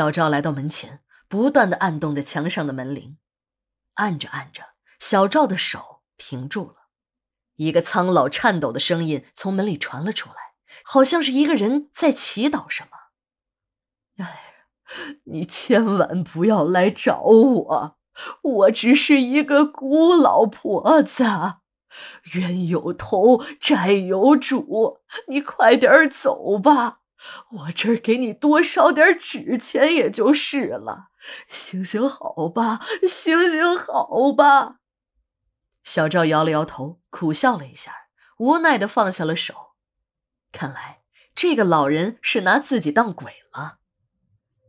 小赵来到门前，不断的按动着墙上的门铃，按着按着，小赵的手停住了。一个苍老颤抖的声音从门里传了出来，好像是一个人在祈祷什么。哎，你千万不要来找我，我只是一个孤老婆子，冤有头，债有主，你快点走吧，我这儿给你多烧点纸钱也就是了，行行好吧，行行好吧。小赵摇了摇头，苦笑了一下，无奈的放下了手。看来这个老人是拿自己当鬼了。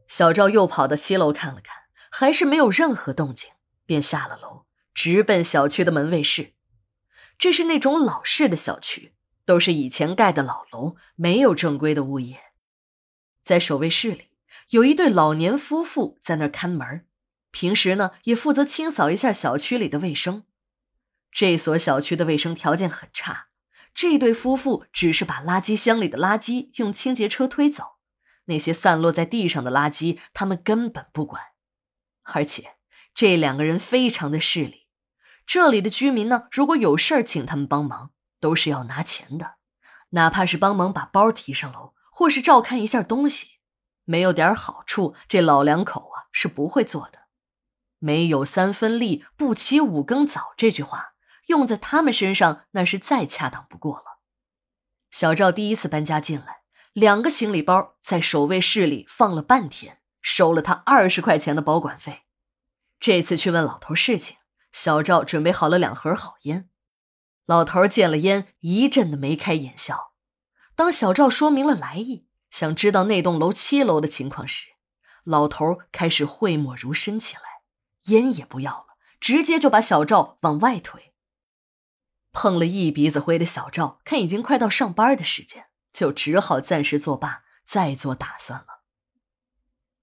小赵又跑到七楼看了看，还是没有任何动静，便下了楼，直奔小区的门卫室。这是那种老式的小区，都是以前盖的老楼，没有正规的物业。在守卫室里，有一对老年夫妇在那儿看门，平时呢也负责清扫一下小区里的卫生。这所小区的卫生条件很差，这对夫妇只是把垃圾箱里的垃圾用清洁车推走，那些散落在地上的垃圾他们根本不管。而且这两个人非常的势利，这里的居民呢，如果有事儿请他们帮忙，都是要拿钱的，哪怕是帮忙把包提上楼，或是照看一下东西，没有点好处，这老两口啊是不会做的。没有三分力，不起五更早，这句话。用在他们身上，那是再恰当不过了。小赵第一次搬家进来，两个行李包在守卫室里放了半天，收了他二十块钱的保管费。这次去问老头事情，小赵准备好了两盒好烟。老头见了烟，一阵的眉开眼笑。当小赵说明了来意，想知道那栋楼七楼的情况时，老头开始讳莫如深起来，烟也不要了，直接就把小赵往外推。碰了一鼻子灰的小赵，看已经快到上班的时间，就只好暂时作罢，再做打算了。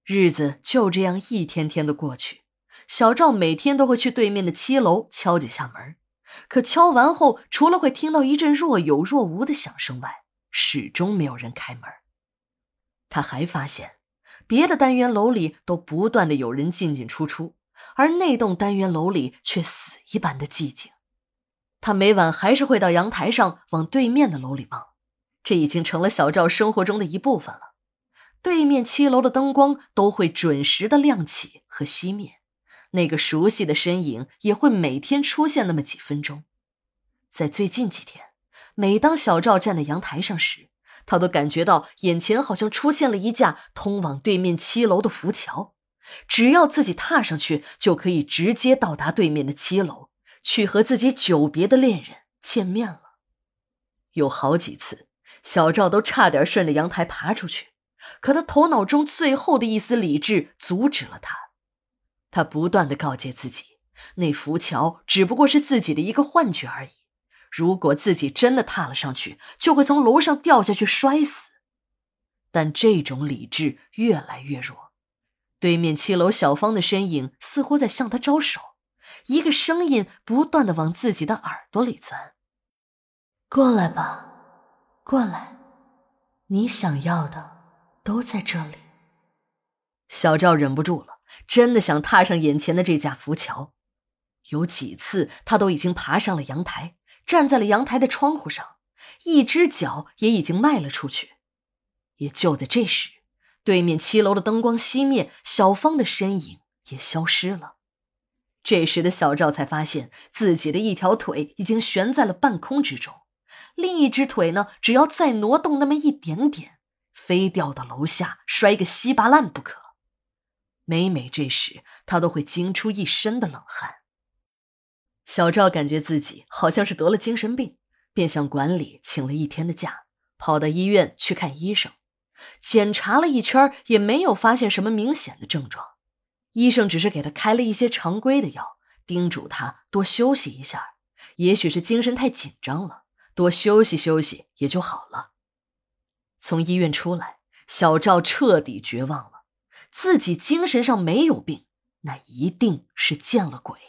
日子就这样一天天的过去，小赵每天都会去对面的七楼敲几下门，可敲完后，除了会听到一阵若有若无的响声外，始终没有人开门。他还发现，别的单元楼里都不断的有人进进出出，而那栋单元楼里却死一般的寂静。他每晚还是会到阳台上往对面的楼里望，这已经成了小赵生活中的一部分了。对面七楼的灯光都会准时的亮起和熄灭，那个熟悉的身影也会每天出现那么几分钟。在最近几天，每当小赵站在阳台上时，他都感觉到眼前好像出现了一架通往对面七楼的浮桥，只要自己踏上去，就可以直接到达对面的七楼。去和自己久别的恋人见面了，有好几次，小赵都差点顺着阳台爬出去，可他头脑中最后的一丝理智阻止了他。他不断的告诫自己，那浮桥只不过是自己的一个幻觉而已。如果自己真的踏了上去，就会从楼上掉下去摔死。但这种理智越来越弱，对面七楼小芳的身影似乎在向他招手。一个声音不断的往自己的耳朵里钻。过来吧，过来，你想要的都在这里。小赵忍不住了，真的想踏上眼前的这架浮桥。有几次，他都已经爬上了阳台，站在了阳台的窗户上，一只脚也已经迈了出去。也就在这时，对面七楼的灯光熄灭，小芳的身影也消失了。这时的小赵才发现自己的一条腿已经悬在了半空之中，另一只腿呢，只要再挪动那么一点点，非掉到楼下摔个稀巴烂不可。每每这时，他都会惊出一身的冷汗。小赵感觉自己好像是得了精神病，便向管理请了一天的假，跑到医院去看医生。检查了一圈，也没有发现什么明显的症状。医生只是给他开了一些常规的药，叮嘱他多休息一下。也许是精神太紧张了，多休息休息也就好了。从医院出来，小赵彻底绝望了。自己精神上没有病，那一定是见了鬼，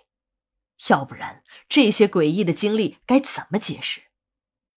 要不然这些诡异的经历该怎么解释？